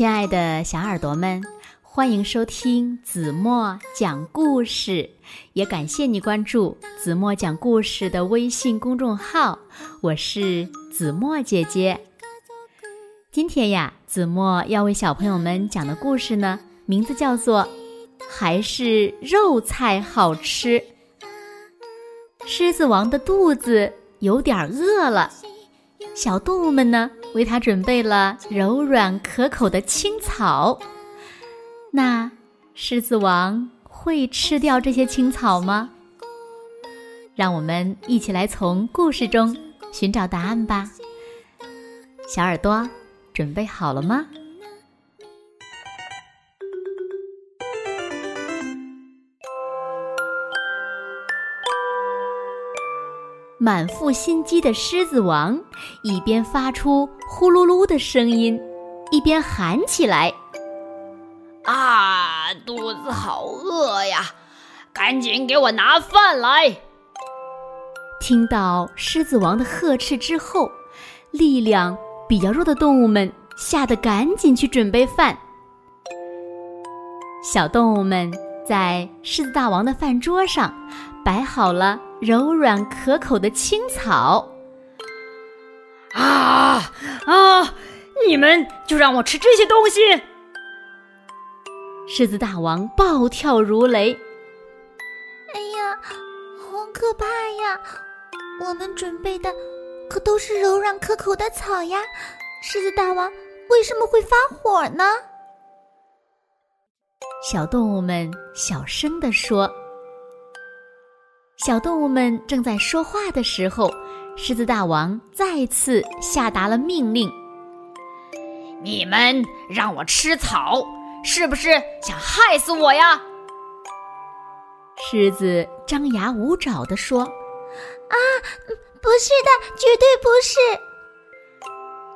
亲爱的小耳朵们，欢迎收听子墨讲故事，也感谢你关注子墨讲故事的微信公众号。我是子墨姐姐。今天呀，子墨要为小朋友们讲的故事呢，名字叫做《还是肉菜好吃》。狮子王的肚子有点饿了。小动物们呢，为它准备了柔软可口的青草。那狮子王会吃掉这些青草吗？让我们一起来从故事中寻找答案吧。小耳朵，准备好了吗？满腹心机的狮子王一边发出呼噜噜的声音，一边喊起来：“啊，肚子好饿呀！赶紧给我拿饭来！”听到狮子王的呵斥之后，力量比较弱的动物们吓得赶紧去准备饭。小动物们在狮子大王的饭桌上摆好了。柔软可口的青草，啊啊！你们就让我吃这些东西！狮子大王暴跳如雷。哎呀，好可怕呀！我们准备的可都是柔软可口的草呀！狮子大王为什么会发火呢？小动物们小声地说。小动物们正在说话的时候，狮子大王再次下达了命令：“你们让我吃草，是不是想害死我呀？”狮子张牙舞爪地说：“啊，不是的，绝对不是！”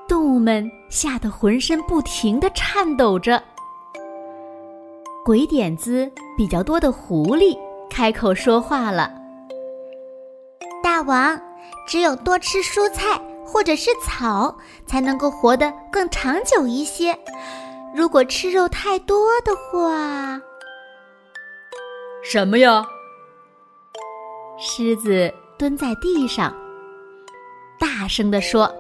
动物们吓得浑身不停地颤抖着。鬼点子比较多的狐狸开口说话了。大王，只有多吃蔬菜或者是草，才能够活得更长久一些。如果吃肉太多的话，什么呀？狮子蹲在地上，大声地说：“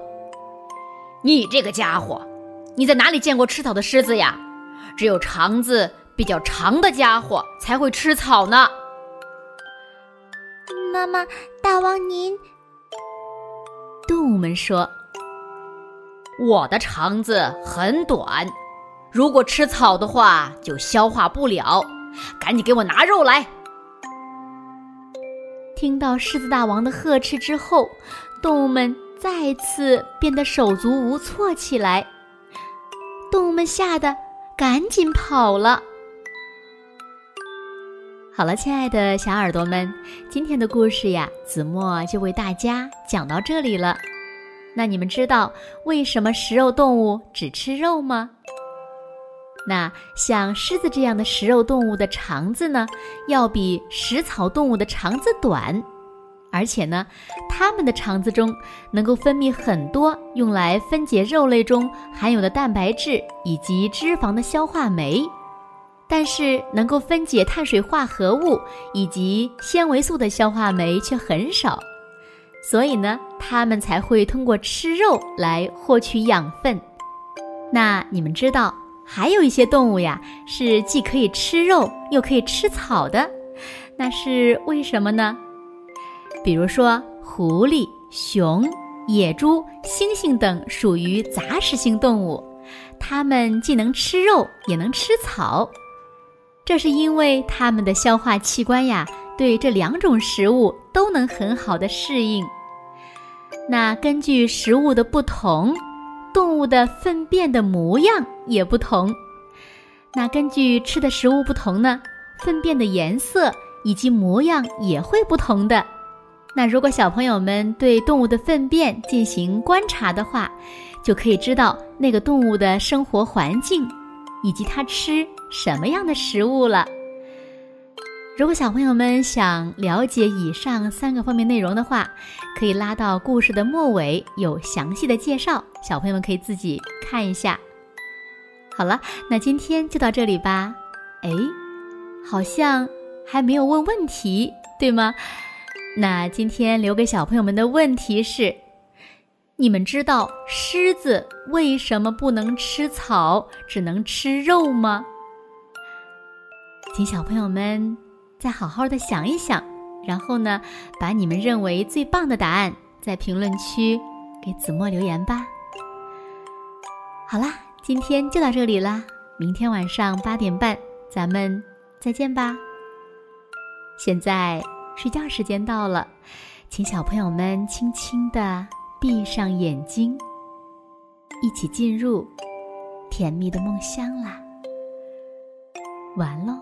你这个家伙，你在哪里见过吃草的狮子呀？只有肠子比较长的家伙才会吃草呢。”妈妈，大王您。动物们说：“我的肠子很短，如果吃草的话就消化不了。赶紧给我拿肉来！”听到狮子大王的呵斥之后，动物们再次变得手足无措起来。动物们吓得赶紧跑了。好了，亲爱的小耳朵们，今天的故事呀，子墨就为大家讲到这里了。那你们知道为什么食肉动物只吃肉吗？那像狮子这样的食肉动物的肠子呢，要比食草动物的肠子短，而且呢，它们的肠子中能够分泌很多用来分解肉类中含有的蛋白质以及脂肪的消化酶。但是能够分解碳水化合物以及纤维素的消化酶却很少，所以呢，它们才会通过吃肉来获取养分。那你们知道还有一些动物呀，是既可以吃肉又可以吃草的，那是为什么呢？比如说狐狸、熊、野猪、猩猩等属于杂食性动物，它们既能吃肉也能吃草。这是因为它们的消化器官呀，对这两种食物都能很好的适应。那根据食物的不同，动物的粪便的模样也不同。那根据吃的食物不同呢，粪便的颜色以及模样也会不同的。那如果小朋友们对动物的粪便进行观察的话，就可以知道那个动物的生活环境。以及它吃什么样的食物了？如果小朋友们想了解以上三个方面内容的话，可以拉到故事的末尾，有详细的介绍，小朋友们可以自己看一下。好了，那今天就到这里吧。哎，好像还没有问问题，对吗？那今天留给小朋友们的问题是：你们知道狮子为什么不能吃草，只能吃肉吗？请小朋友们再好好的想一想，然后呢，把你们认为最棒的答案在评论区给子墨留言吧。好啦，今天就到这里啦，明天晚上八点半咱们再见吧。现在睡觉时间到了，请小朋友们轻轻的闭上眼睛，一起进入甜蜜的梦乡啦。完喽。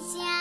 下。